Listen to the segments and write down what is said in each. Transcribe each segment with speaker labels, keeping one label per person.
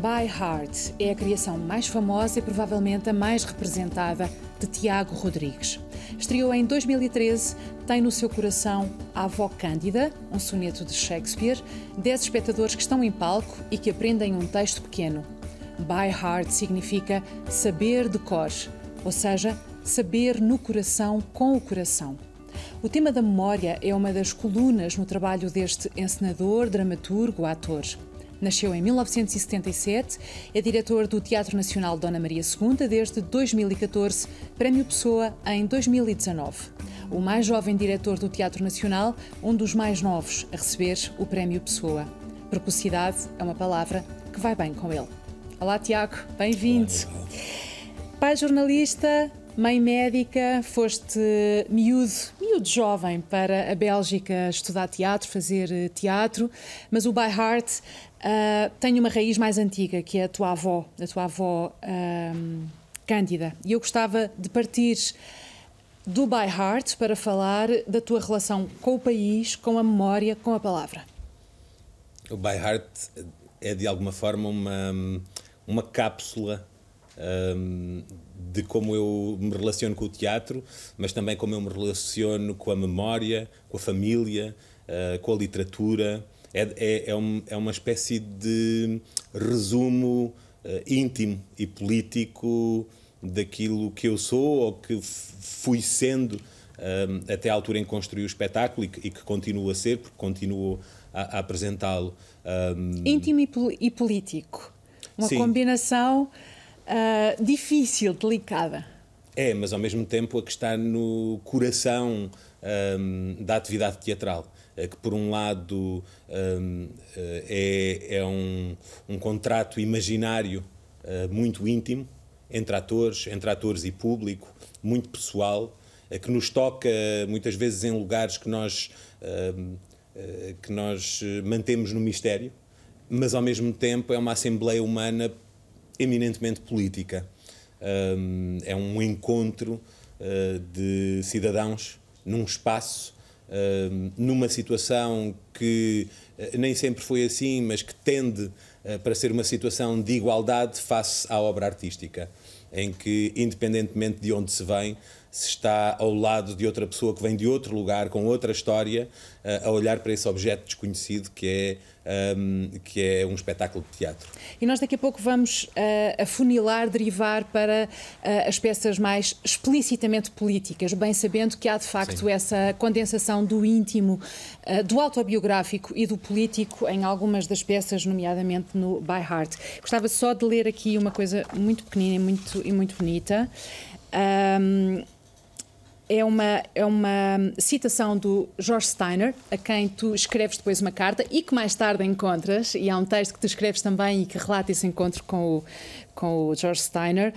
Speaker 1: By Heart é a criação mais famosa e provavelmente a mais representada de Tiago Rodrigues. Estreou em 2013, tem no seu coração a avó Cândida, um soneto de Shakespeare, 10 espectadores que estão em palco e que aprendem um texto pequeno. By Heart significa saber de cor, ou seja, saber no coração com o coração. O tema da memória é uma das colunas no trabalho deste encenador, dramaturgo, ator. Nasceu em 1977, é diretor do Teatro Nacional Dona Maria II desde 2014, Prémio Pessoa em 2019. O mais jovem diretor do Teatro Nacional, um dos mais novos a receber o Prémio Pessoa. Precocidade é uma palavra que vai bem com ele. Olá, Tiago, bem-vindo. Pai jornalista, mãe médica, foste miúdo, miúdo jovem para a Bélgica estudar teatro, fazer eh, teatro, mas o By Heart uh, tem uma raiz mais antiga, que é a tua avó, a tua avó um, Cândida. E eu gostava de partir do By Heart para falar da tua relação com o país, com a memória, com a palavra.
Speaker 2: O By Heart é de alguma forma uma, uma cápsula um, de como eu me relaciono com o teatro, mas também como eu me relaciono com a memória, com a família, uh, com a literatura. É, é, é, um, é, uma espécie de resumo uh, íntimo e político daquilo que eu sou ou que fui sendo um, até à altura em que construí o espetáculo e que, e que continuo a ser, porque continuo a, a apresentá-lo.
Speaker 1: Um... Íntimo e, e, político. Uma Sim. combinação uh, difícil, delicada.
Speaker 2: É, mas ao mesmo tempo a que está no coração um, da atividade teatral. É que, por um lado, um, é, é um, um contrato imaginário uh, muito íntimo entre atores, entre atores e público, muito pessoal, uh, que nos toca muitas vezes em lugares que nós, uh, que nós mantemos no mistério, mas ao mesmo tempo é uma assembleia humana eminentemente política. Um, é um encontro uh, de cidadãos num espaço, uh, numa situação que uh, nem sempre foi assim, mas que tende para ser uma situação de igualdade face à obra artística, em que, independentemente de onde se vem, se está ao lado de outra pessoa que vem de outro lugar, com outra história, a olhar para esse objeto desconhecido que é um, que é um espetáculo de teatro.
Speaker 1: E nós daqui a pouco vamos uh, afunilar, derivar para uh, as peças mais explicitamente políticas, bem sabendo que há de facto Sim. essa condensação do íntimo, uh, do autobiográfico e do político em algumas das peças, nomeadamente no By Heart. Gostava só de ler aqui uma coisa muito pequenina e muito, e muito bonita. Um, é uma, é uma citação do George Steiner, a quem tu escreves depois uma carta e que mais tarde encontras, e há um texto que tu escreves também e que relata esse encontro com o, com o George Steiner.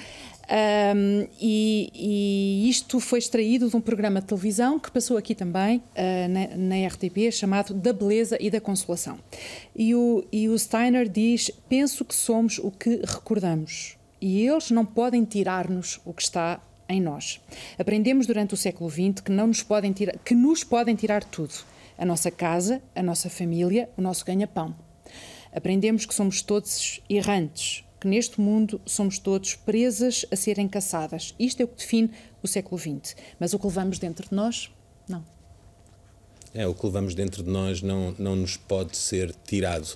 Speaker 1: Um, e, e, isto foi extraído de um programa de televisão que passou aqui também, uh, na, na, RTP, chamado Da Beleza e da Consolação. E o, e o Steiner diz: Penso que somos o que recordamos, e eles não podem tirar-nos o que está em nós. Aprendemos durante o século XX que, não nos podem tirar, que nos podem tirar tudo: a nossa casa, a nossa família, o nosso ganha-pão. Aprendemos que somos todos errantes, que neste mundo somos todos presas a serem caçadas. Isto é o que define o século XX. Mas o que levamos dentro de nós, não.
Speaker 2: É, o que levamos dentro de nós não, não nos pode ser tirado.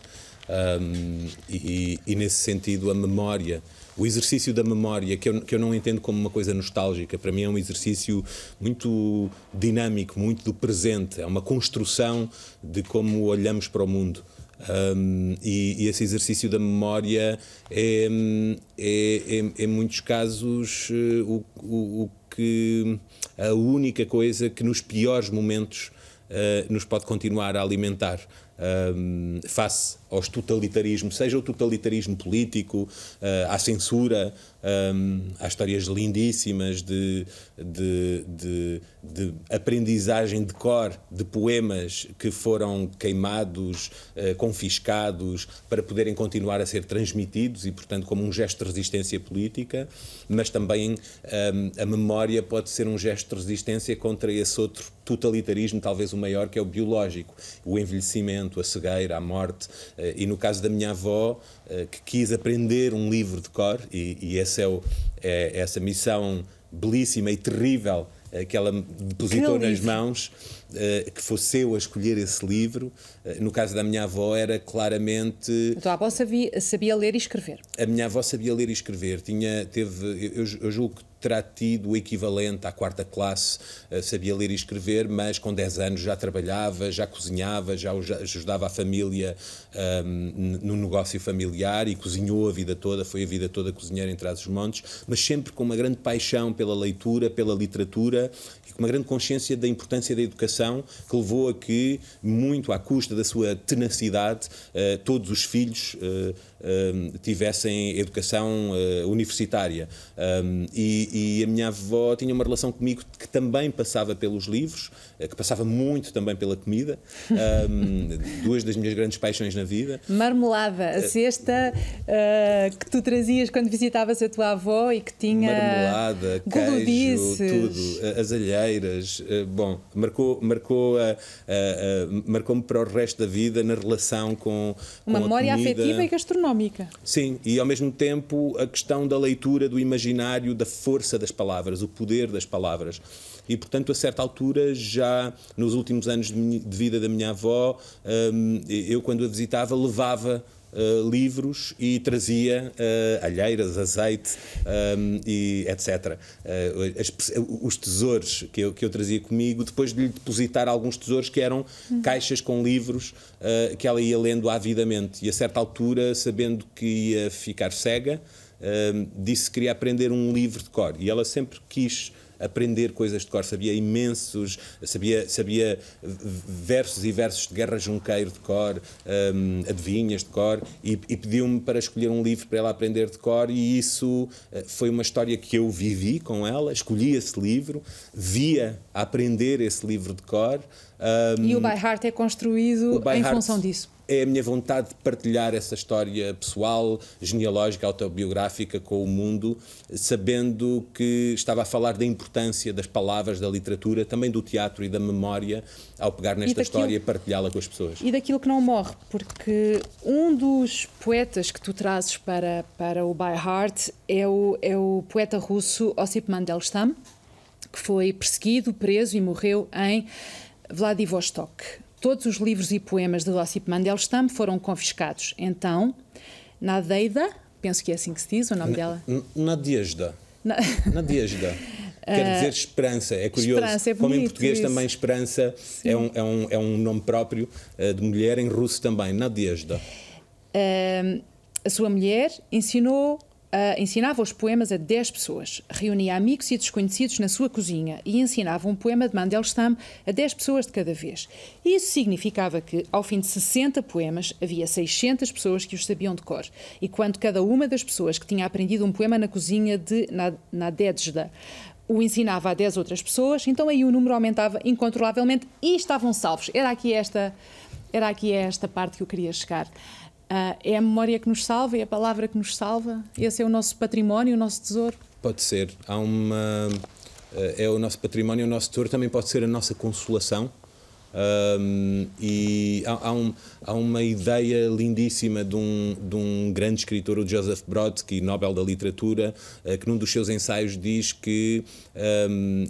Speaker 2: Um, e, e, nesse sentido, a memória o exercício da memória, que eu, que eu não entendo como uma coisa nostálgica, para mim é um exercício muito dinâmico, muito do presente, é uma construção de como olhamos para o mundo. Um, e, e, esse exercício da memória é, é, é em muitos casos, eh, o, o, o, que a única coisa que nos piores momentos uh, nos pode continuar a alimentar um, face aos totalitarismos, seja o totalitarismo político, uh, à censura, Um, há histórias lindíssimas de, de, de, de, aprendizagem de cor de poemas que foram queimados, uh, confiscados, para poderem continuar a ser transmitidos e, portanto, como um gesto de resistência política, mas também um, a memória pode ser um gesto de resistência contra esse outro totalitarismo, talvez o maior, que é o biológico, o envelhecimento, a cegueira, a morte. Uh, e no caso da minha avó, uh, que quis aprender um livro de cor, e, e esse é, o, é essa missão belíssima e terrível eh, que ela depositou nas mãos, eh, que fosse eu a escolher esse livro. Eh, no caso da minha avó, era claramente.
Speaker 1: A tua avó sabia, sabia ler e escrever?
Speaker 2: A minha avó sabia ler e escrever. Tinha, teve, eu, eu julgo que terá tido o equivalente à quarta classe, sabia ler e escrever, mas com 10 anos já trabalhava, já cozinhava, já ajudava a família um, no negócio familiar e cozinhou a vida toda, foi a vida toda cozinheira em Trás-os-Montes, mas sempre com uma grande paixão pela leitura, pela literatura e com uma grande consciência da importância da educação, que levou a que, muito à custa da sua tenacidade, uh, todos os filhos uh, uh, tivessem educação universitária. Um, e, e, a minha avó tinha uma relação comigo que também passava pelos livros, que passava muito também pela comida. Um, duas das minhas grandes paixões na vida.
Speaker 1: Marmelada, a cesta uh, que tu trazias quando visitavas a tua avó e que tinha.
Speaker 2: Marmelada, queijo, tudo, as alheiras. Uh, bom, marcou, marcou, uh, marcou-me para o resto da vida na relação com.
Speaker 1: Uma
Speaker 2: com
Speaker 1: memória afetiva e gastronómica.
Speaker 2: Sim, e ao mesmo tempo a questão da leitura, do imaginário, da força das palavras, o poder das palavras e, portanto, a certa altura, já nos últimos anos de vida da minha avó, hum, eu, quando a visitava, levava Uh, livros e trazia uh, alheiras, azeite um, e etc. Uh, as, os tesouros que eu, que eu trazia comigo, depois de lhe depositar alguns tesouros que eram uhum. caixas com livros que ela ia lendo avidamente. E a certa altura, sabendo que ia ficar cega, disse que queria aprender um livro de cor. E ela sempre quis aprender coisas de cor, sabia imensos, sabia, sabia versos e versos de Guerra Junqueiro de cor, um, adivinhas de cor, e, e pediu-me para escolher um livro para ela aprender de cor, e isso uh, foi uma história que eu vivi com ela, escolhi esse livro, via aprender esse livro de cor.
Speaker 1: Um, e o By Heart é construído em Heart, função disso
Speaker 2: é a minha vontade de partilhar essa história pessoal, genealógica, autobiográfica com o mundo, sabendo que estava a falar da importância das palavras, da literatura, também do teatro e da memória, ao pegar nesta daquilo, história e partilhá-la com as pessoas.
Speaker 1: E daquilo que não morre, porque um dos poetas que tu trazes para, para o By Heart é o, é o poeta russo Ossip Mandelstam, que foi perseguido, preso e morreu em Vladivostok Todos os livros e poemas de Ossip Mandelstam foram confiscados. Então, Nadeida, penso que é assim que se diz o nome dela.
Speaker 2: Nadiejda. Na... Quer ah, dizer esperança, é curioso. Esperança, é bonito, Como em português isso. também esperança é um, é, um, é um nome próprio uh, de mulher, em russo também, Nadiejda.
Speaker 1: Uh, a sua mulher ensinou Uh, ensinava os poemas a 10 pessoas, reunia amigos e desconhecidos na sua cozinha e ensinava um poema de Mandelstam a 10 pessoas de cada vez. Isso significava que, ao fim de 60 poemas, havia 600 pessoas que os sabiam de cor. E quando cada uma das pessoas que tinha aprendido um poema na cozinha de Nadezhda o ensinava a 10 outras pessoas, então aí o número aumentava incontrolavelmente e estavam salvos. Era aqui esta, era aqui esta parte que eu queria chegar. Uh, é a memória que nos salva, é a palavra que nos salva? Esse é o nosso património, o nosso tesouro?
Speaker 2: Pode ser. Há uma. Uh, é o nosso património, o nosso tesouro, também pode ser a nossa consolação. Um, e há, há, um, há, uma ideia lindíssima de um, de um, grande escritor, o Joseph Brodsky, Nobel da Literatura, que num dos seus ensaios diz que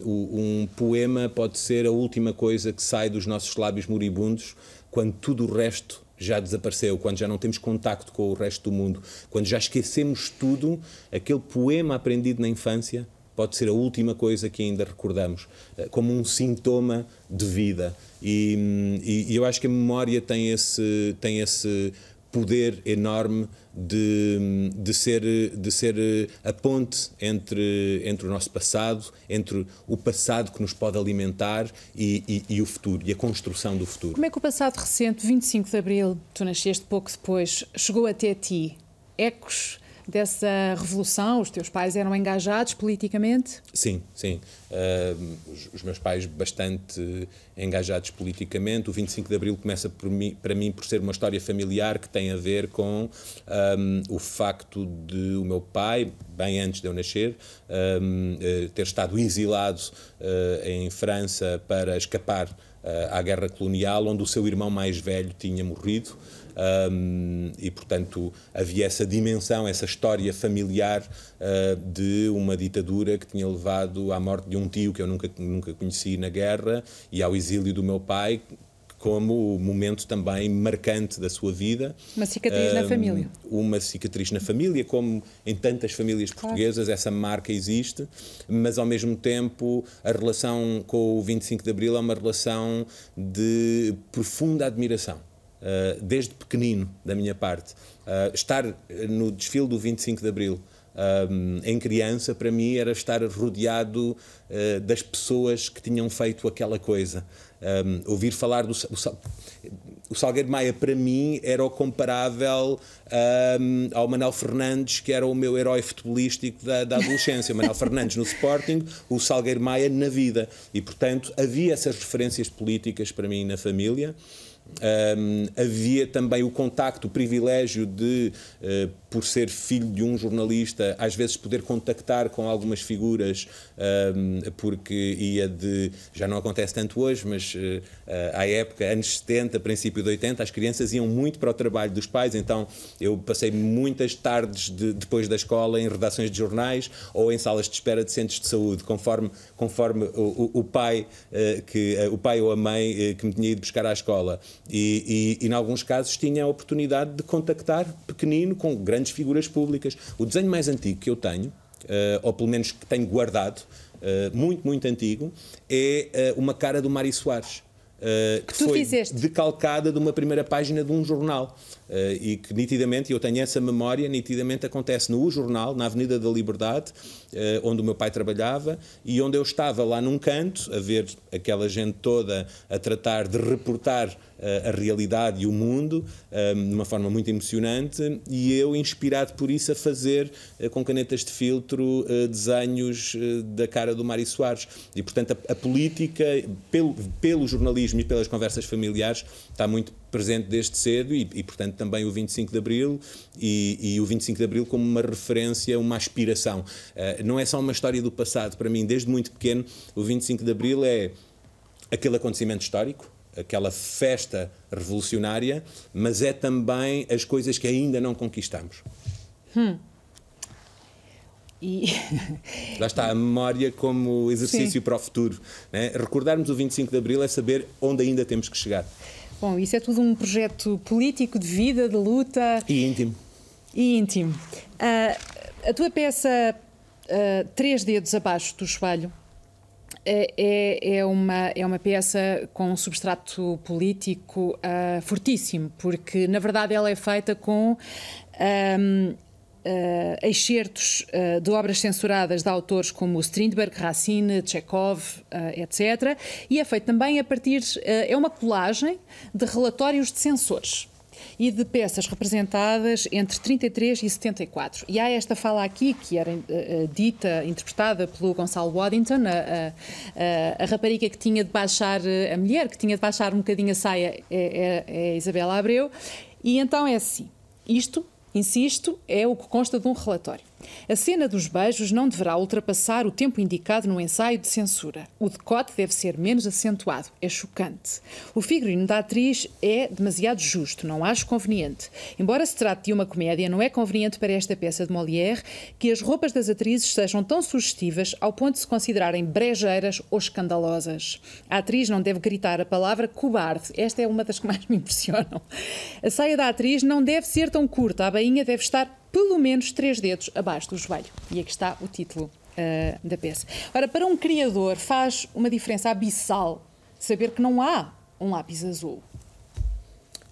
Speaker 2: um poema pode ser a última coisa que sai dos nossos lábios moribundos quando tudo o resto já desapareceu, quando já não temos contacto com o resto do mundo, quando já esquecemos tudo, aquele poema aprendido na infância pode ser a última coisa que ainda recordamos, eh, como um sintoma de vida. E, e, e eu acho que a memória tem esse, tem esse poder enorme de, de, ser, de ser a ponte entre, entre o nosso passado, entre o passado que nos pode alimentar e, e, e, o futuro, e a construção do futuro.
Speaker 1: Como é que o passado recente, 25 de Abril, tu nasceste pouco depois, chegou até ti? Ecos dessa revolução? Os teus pais eram engajados politicamente?
Speaker 2: Sim, sim. Uh, os, os, meus pais bastante engajados politicamente. O 25 de Abril começa mim, para mim por ser uma história familiar que tem a ver com um, o facto de o meu pai, bem antes de eu nascer, um, eh, ter estado exilado uh, em França para escapar uh, à guerra colonial, onde o seu irmão mais velho tinha morrido. Um, e, portanto, havia essa dimensão, essa história familiar uh, de uma ditadura que tinha levado à morte de um tio que eu nunca, nunca conheci na guerra e ao exílio do meu pai, como momento também marcante da sua vida.
Speaker 1: Uma cicatriz um, na família.
Speaker 2: Uma cicatriz na família, como em tantas famílias claro. portuguesas, essa marca existe, mas ao mesmo tempo a relação com o 25 de Abril é uma relação de profunda admiração. Uh, desde pequenino, da minha parte. Uh, estar no desfile do 25 de Abril um, em criança, para mim, era estar rodeado uh, das pessoas que tinham feito aquela coisa. Um, ouvir falar do. O, o Salgueiro Maia, para mim, era o comparável um, ao Manuel Fernandes, que era o meu herói futebolístico da, da adolescência. Manuel Fernandes no Sporting, o Salgueiro Maia na vida. E, portanto, havia essas referências políticas para mim na família. Um, havia também o contacto, o privilégio de, uh, por ser filho de um jornalista, às vezes poder contactar com algumas figuras, um, porque ia de. Já não acontece tanto hoje, mas uh, à época, anos 70, princípio de 80, as crianças iam muito para o trabalho dos pais, então eu passei muitas tardes de, depois da escola em redações de jornais ou em salas de espera de centros de saúde, conforme, conforme o, o, o pai, uh, que, o pai ou a mãe que me tinha ido buscar à escola. E, e, e, em alguns casos, tinha a oportunidade de contactar pequenino com grandes figuras públicas. O desenho mais antigo que eu tenho, uh, ou pelo menos que tenho guardado, uh, muito, muito antigo, é uh, uma cara do Mário Soares. Que, que foi fizeste. decalcada de uma primeira página de um jornal. Uh, e que nitidamente, eu tenho essa memória, nitidamente acontece no Jornal, na Avenida da Liberdade, uh, onde o meu pai trabalhava e onde eu estava lá num canto, a ver aquela gente toda a tratar de reportar uh, a realidade e o mundo de uma forma muito emocionante e eu, inspirado por isso, a fazer com canetas de filtro desenhos da cara do Mário Soares. E, portanto, a, a política, pelo, pelo jornalismo e pelas conversas familiares, está muito presente desde cedo e, e, portanto, também o 25 de Abril e, e, o 25 de Abril como uma referência, uma aspiração. Uh, não é só uma história do passado, para mim, desde muito pequeno, o 25 de Abril é aquele acontecimento histórico, aquela festa revolucionária, mas é também as coisas que ainda não conquistamos.
Speaker 1: Hum. E...
Speaker 2: Lá está a memória como exercício Sim. para o futuro. Né? Recordarmos o 25 de Abril é saber onde ainda temos que chegar.
Speaker 1: Bom, isso é tudo um projeto político, de vida, de luta.
Speaker 2: E íntimo.
Speaker 1: E íntimo. Uh, a tua peça uh, Três Dedos Abaixo do Espelho é, é, é, uma, é uma peça com um substrato político uh, fortíssimo, porque na verdade ela é feita com um, uh, excertos uh, de obras censuradas de autores como Strindberg, Racine, Chekhov, uh, etc. E é feito também a partir. é uma colagem de relatórios de censores e de peças representadas entre 33 e 74. E há esta fala aqui, que era uh, dita, interpretada pelo Gonçalo Waddington, a, a, a, rapariga que tinha de baixar, a mulher que tinha de baixar um bocadinho a saia é, é, é Isabela Abreu, e então é assim, isto Insisto, é o que consta de um relatório. A cena dos beijos não deverá ultrapassar o tempo indicado no ensaio de censura. O decote deve ser menos acentuado. É chocante. O figurino da atriz é demasiado justo, não acho conveniente. Embora se trate de uma comédia, não é conveniente para esta peça de Molière que as roupas das atrizes sejam tão sugestivas ao ponto de se considerarem brejeiras ou escandalosas. A atriz não deve gritar a palavra cobarde. Esta é uma das que mais me impressionam. A saia da atriz não deve ser tão curta. A bainha deve estar pelo menos três dedos abaixo do joelho. E aqui está o título uh, da peça. Ora, para um criador faz uma diferença abissal saber que não há um lápis azul.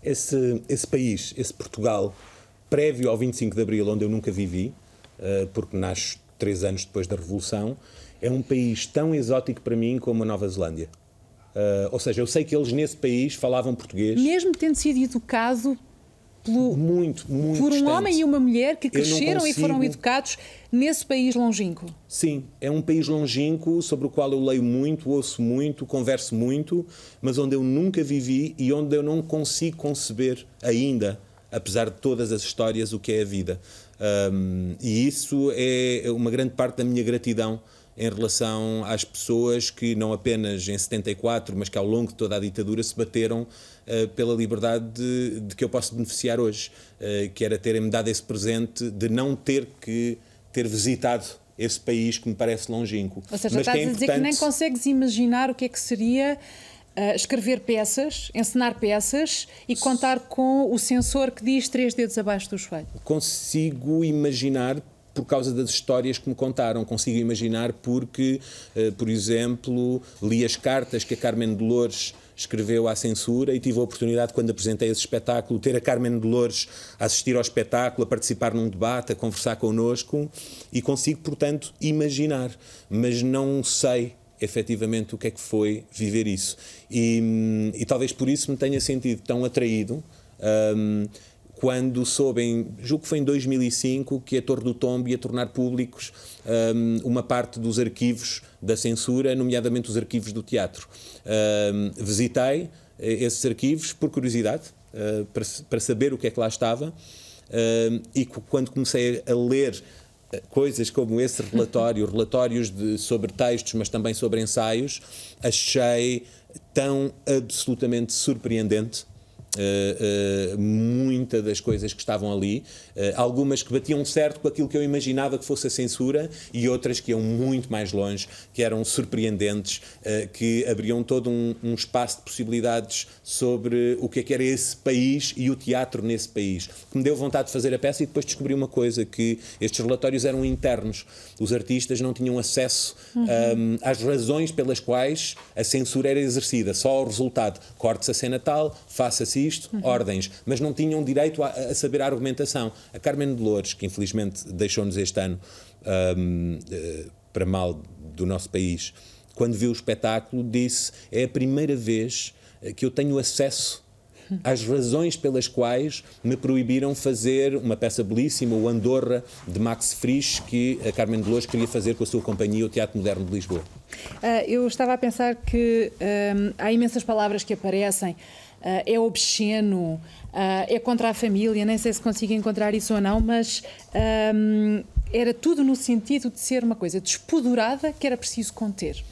Speaker 2: Esse, esse país, esse Portugal, prévio ao 25 de Abril, onde eu nunca vivi, uh, porque nasce três anos depois da Revolução, é um país tão exótico para mim como a Nova Zelândia. Uh, ou seja, eu sei que eles nesse país falavam português.
Speaker 1: Mesmo tendo sido educado pelo,
Speaker 2: muito, muito
Speaker 1: por um
Speaker 2: distante.
Speaker 1: homem e uma mulher que cresceram e foram
Speaker 2: consigo-
Speaker 1: educados nesse país longínquo.
Speaker 2: Sim, é um país longínquo sobre o qual eu leio muito, ouço muito, converso muito, mas onde eu nunca vivi e onde eu não consigo conceber ainda, apesar de todas as histórias, o que é a vida. Um, e isso é uma grande parte da minha gratidão em relação às pessoas que não apenas em 74, mas que ao longo de toda a ditadura se bateram eh, pela liberdade de, de que eu posso beneficiar hoje, eh, que era terem-me dado esse presente de não ter que ter visitado esse país que me parece longínquo.
Speaker 1: Ou seja,
Speaker 2: Mas
Speaker 1: estás
Speaker 2: é
Speaker 1: a dizer que nem consegues imaginar o que é que seria ah, escrever peças, encenar peças e contar com o sensor que diz três dedos abaixo do joelho.
Speaker 2: consigo imaginar por causa das histórias que me contaram. Consigo imaginar porque, eh, por exemplo, li as cartas que a Carmen Dolores escreveu à censura e tive a oportunidade, quando apresentei esse espetáculo, ter a Carmen Dolores a assistir ao espetáculo, a participar num debate, a conversar connosco e consigo, portanto, imaginar, mas não sei efetivamente o que é que foi viver isso. E, hum, e talvez por isso me tenha sentido tão atraído. hum, quando soube, em, julgo que foi em 2005, que a Torre do Tombo ia tornar públicos hum, uma parte dos arquivos da censura, nomeadamente os arquivos do teatro. Hum, visitei eh, esses arquivos por curiosidade, eh, para, para saber o que é que lá estava, hum, e quando comecei a ler eh, coisas como esse relatório, relatórios de, sobre textos, mas também sobre ensaios, achei tão absolutamente surpreendente. Uh, uh, muita das coisas que estavam ali, uh, algumas que batiam certo com aquilo que eu imaginava que fosse a censura e outras que iam muito mais longe, que eram surpreendentes, que abriam todo um, um espaço de possibilidades sobre o que é que era esse país e o teatro nesse país. Que me deu vontade de fazer a peça e depois descobri uma coisa, que estes relatórios eram internos. Os artistas não tinham acesso um, às razões pelas quais a censura era exercida, só ao resultado. Corte-se a cena tal, faça-se isto, ordens. Mas não tinham direito a, a saber a argumentação. A Carmen Dolores, que infelizmente deixou-nos este ano um, eh, para mal do nosso país, quando viu o espetáculo, disse: é a primeira vez eh, que eu tenho acesso às razões pelas quais me proibiram fazer uma peça belíssima, o Andorra, de Max Frisch, que a Carmen Dolores queria fazer com a sua companhia, o Teatro Moderno de Lisboa.
Speaker 1: Ah, eu estava a pensar que hum, há imensas palavras que aparecem. Ah, é obsceno, ah, é contra a família, nem sei se consigo encontrar isso ou não, mas hum, era tudo no sentido de ser uma coisa despodurada que era preciso conter.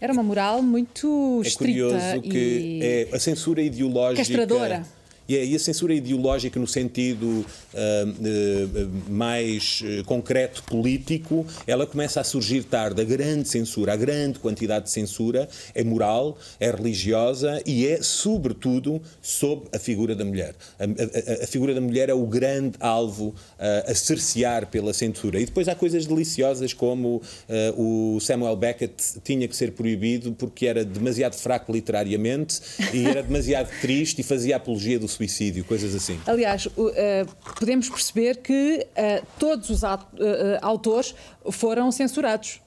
Speaker 1: Era uma moral muito
Speaker 2: É
Speaker 1: estrita
Speaker 2: curioso que
Speaker 1: e
Speaker 2: é a censura ideológica.
Speaker 1: castradora.
Speaker 2: E, é, e a censura ideológica, no sentido ah, eh, mais eh, concreto, político, ela começa a surgir tarde. A grande censura, a grande quantidade de censura é moral, é religiosa e é, sobretudo, sob a figura da mulher. A, a- a- figura da mulher é o grande alvo ah, a cercear pela censura. E depois há coisas deliciosas como ah, o Samuel Beckett tinha que ser proibido porque era demasiado fraco literariamente e era demasiado triste e fazia apologia do suicídio, coisas assim.
Speaker 1: Aliás, eh, podemos perceber que eh, todos os aut- eh, autores foram censurados.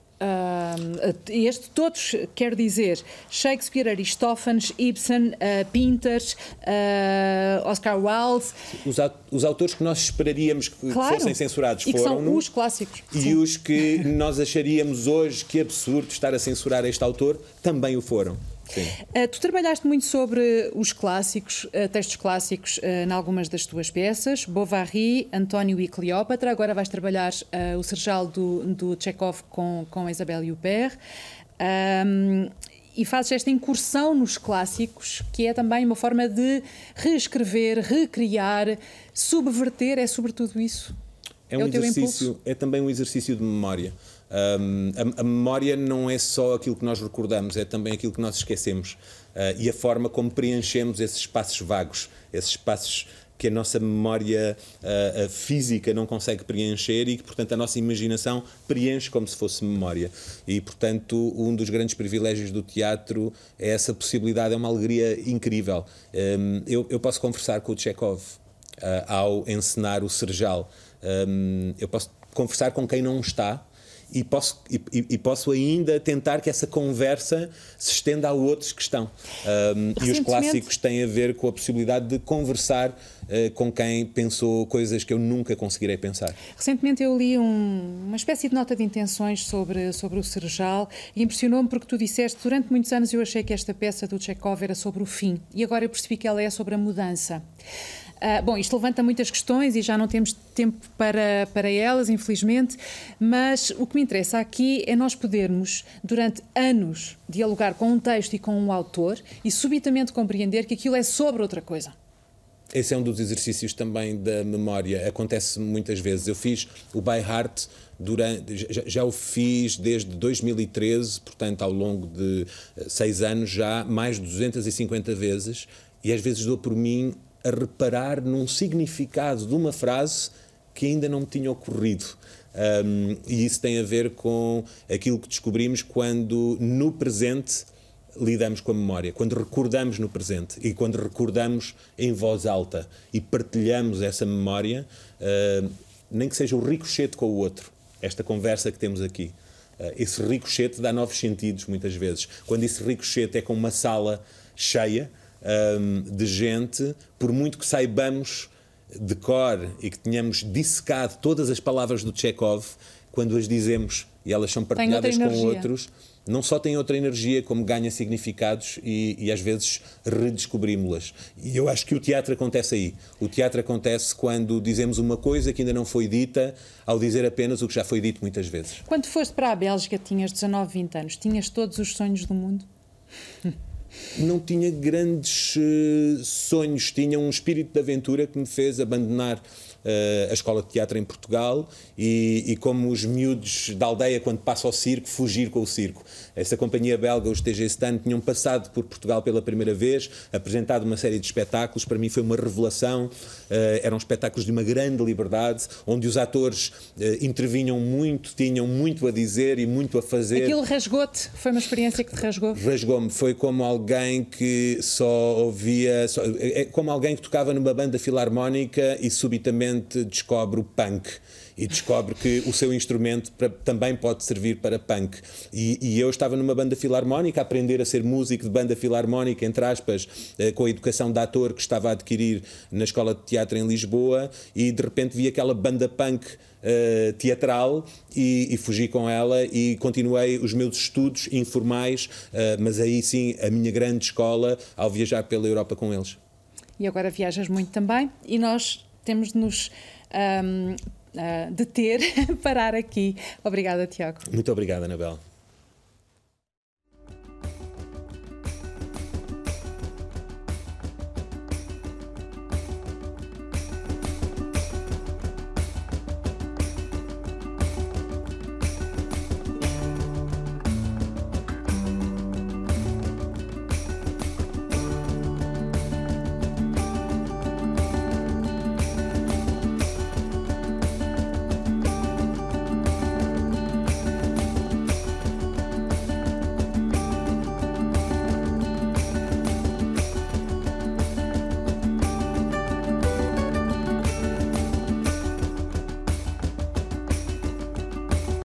Speaker 1: Este todos, quer dizer, Shakespeare, Aristófanes, Ibsen, Pinter, Oscar Wilde,
Speaker 2: Os, os autores que nós esperaríamos que
Speaker 1: claro,
Speaker 2: fossem censurados
Speaker 1: e que
Speaker 2: foram
Speaker 1: são os clássicos.
Speaker 2: e os que nós acharíamos hoje que absurdo estar a censurar este autor também o foram.
Speaker 1: Uh, tu trabalhaste muito sobre os clássicos, uh, textos clássicos, uh, em algumas das tuas peças, Bovary, António e Cleópatra. Agora vais trabalhar o Serjal do, do Chekhov com, com a Isabelle Huppert. Um, e fazes esta incursão nos clássicos, que é também uma forma de reescrever, recriar, subverter, é sobretudo isso.
Speaker 2: É um
Speaker 1: o teu
Speaker 2: exercício,
Speaker 1: impulso?
Speaker 2: é também um exercício de memória. Um, a, a memória não é só aquilo que nós recordamos, é também aquilo que nós esquecemos. Uh, e a forma como preenchemos esses espaços vagos, esses espaços que a nossa memória uh, física não consegue preencher e que, portanto, a nossa imaginação preenche como se fosse memória. E, portanto, um dos grandes privilégios do teatro é essa possibilidade, é uma alegria incrível. Um, eu, eu posso conversar com o Chekhov uh, ao encenar o Serjal. Um, eu posso conversar com quem não está e posso, e, e, posso ainda tentar que essa conversa se estenda a outros que estão. Um, e os clássicos têm a ver com a possibilidade de conversar uh, com quem pensou coisas que eu nunca conseguirei pensar.
Speaker 1: Recentemente eu li um, uma espécie de nota de intenções sobre, sobre o Serjal e impressionou-me porque tu disseste durante muitos anos eu achei que esta peça do Chekhov era sobre o fim e agora eu percebi que ela é sobre a mudança. Uh, bom, isto levanta muitas questões e já não temos tempo para, para elas, infelizmente, mas o que me interessa aqui é nós podermos, durante anos, dialogar com um texto e com um autor e subitamente compreender que aquilo é sobre outra coisa.
Speaker 2: Esse é um dos exercícios também da memória. Acontece muitas vezes. Eu fiz o By Heart durante, já, já, o fiz desde 2013, portanto, ao longo de eh, seis anos, já mais de 250 vezes, e às vezes dou por mim a reparar num significado de uma frase que ainda não me tinha ocorrido. Um, e isso tem a ver com aquilo que descobrimos quando, no presente, lidamos com a memória, quando recordamos no presente e quando recordamos em voz alta e partilhamos essa memória, uh, nem que seja o ricochete com o outro, esta conversa que temos aqui. Uh, esse ricochete dá novos sentidos muitas vezes. Quando esse ricochete é com uma sala cheia, um, de gente, por muito que saibamos de cor e que tenhamos dissecado todas as palavras do Chekhov, quando as dizemos e elas são partilhadas com outros, não só tem outra energia, como ganha significados e, e às vezes redescobrimos-las. E eu acho que o teatro acontece aí. O teatro acontece quando dizemos uma coisa que ainda não foi dita, ao dizer apenas o que já foi dito muitas vezes.
Speaker 1: Quando foste para a Bélgica, tinhas 19, 20 anos, tinhas todos os sonhos do mundo?
Speaker 2: não tinha grandes uh, sonhos, tinha um espírito de aventura que me fez abandonar a escola de teatro em Portugal e, e, como os miúdos da aldeia, quando passa ao circo, fugir com o circo. Essa companhia belga, os TG Stan, tinham passado por Portugal pela primeira vez, apresentado uma série de espetáculos. Para mim foi uma revelação. Uh, eram espetáculos de uma grande liberdade, onde os atores uh, intervinham muito, tinham muito a dizer e muito a fazer.
Speaker 1: Aquilo rasgou-te? Foi uma experiência que te rasgou?
Speaker 2: Rasgou-me. Foi como alguém que só ouvia. Só, como alguém que tocava numa banda filarmónica e subitamente descobre o punk e descobre que o seu instrumento para, também pode servir para punk. E, e, eu estava numa banda filarmónica, a aprender a ser músico de banda filarmónica, entre aspas, eh, com a educação de ator que estava a adquirir na Escola de Teatro em Lisboa, e de repente vi aquela banda punk Uh, teatral e, e, fugi com ela e continuei os meus estudos informais, uh, mas aí sim a minha grande escola ao viajar pela Europa com eles.
Speaker 1: E agora viajas muito também e nós temos de nos um, uh, deter, parar aqui. Obrigada, Tiago.
Speaker 2: Muito obrigada, Anabel.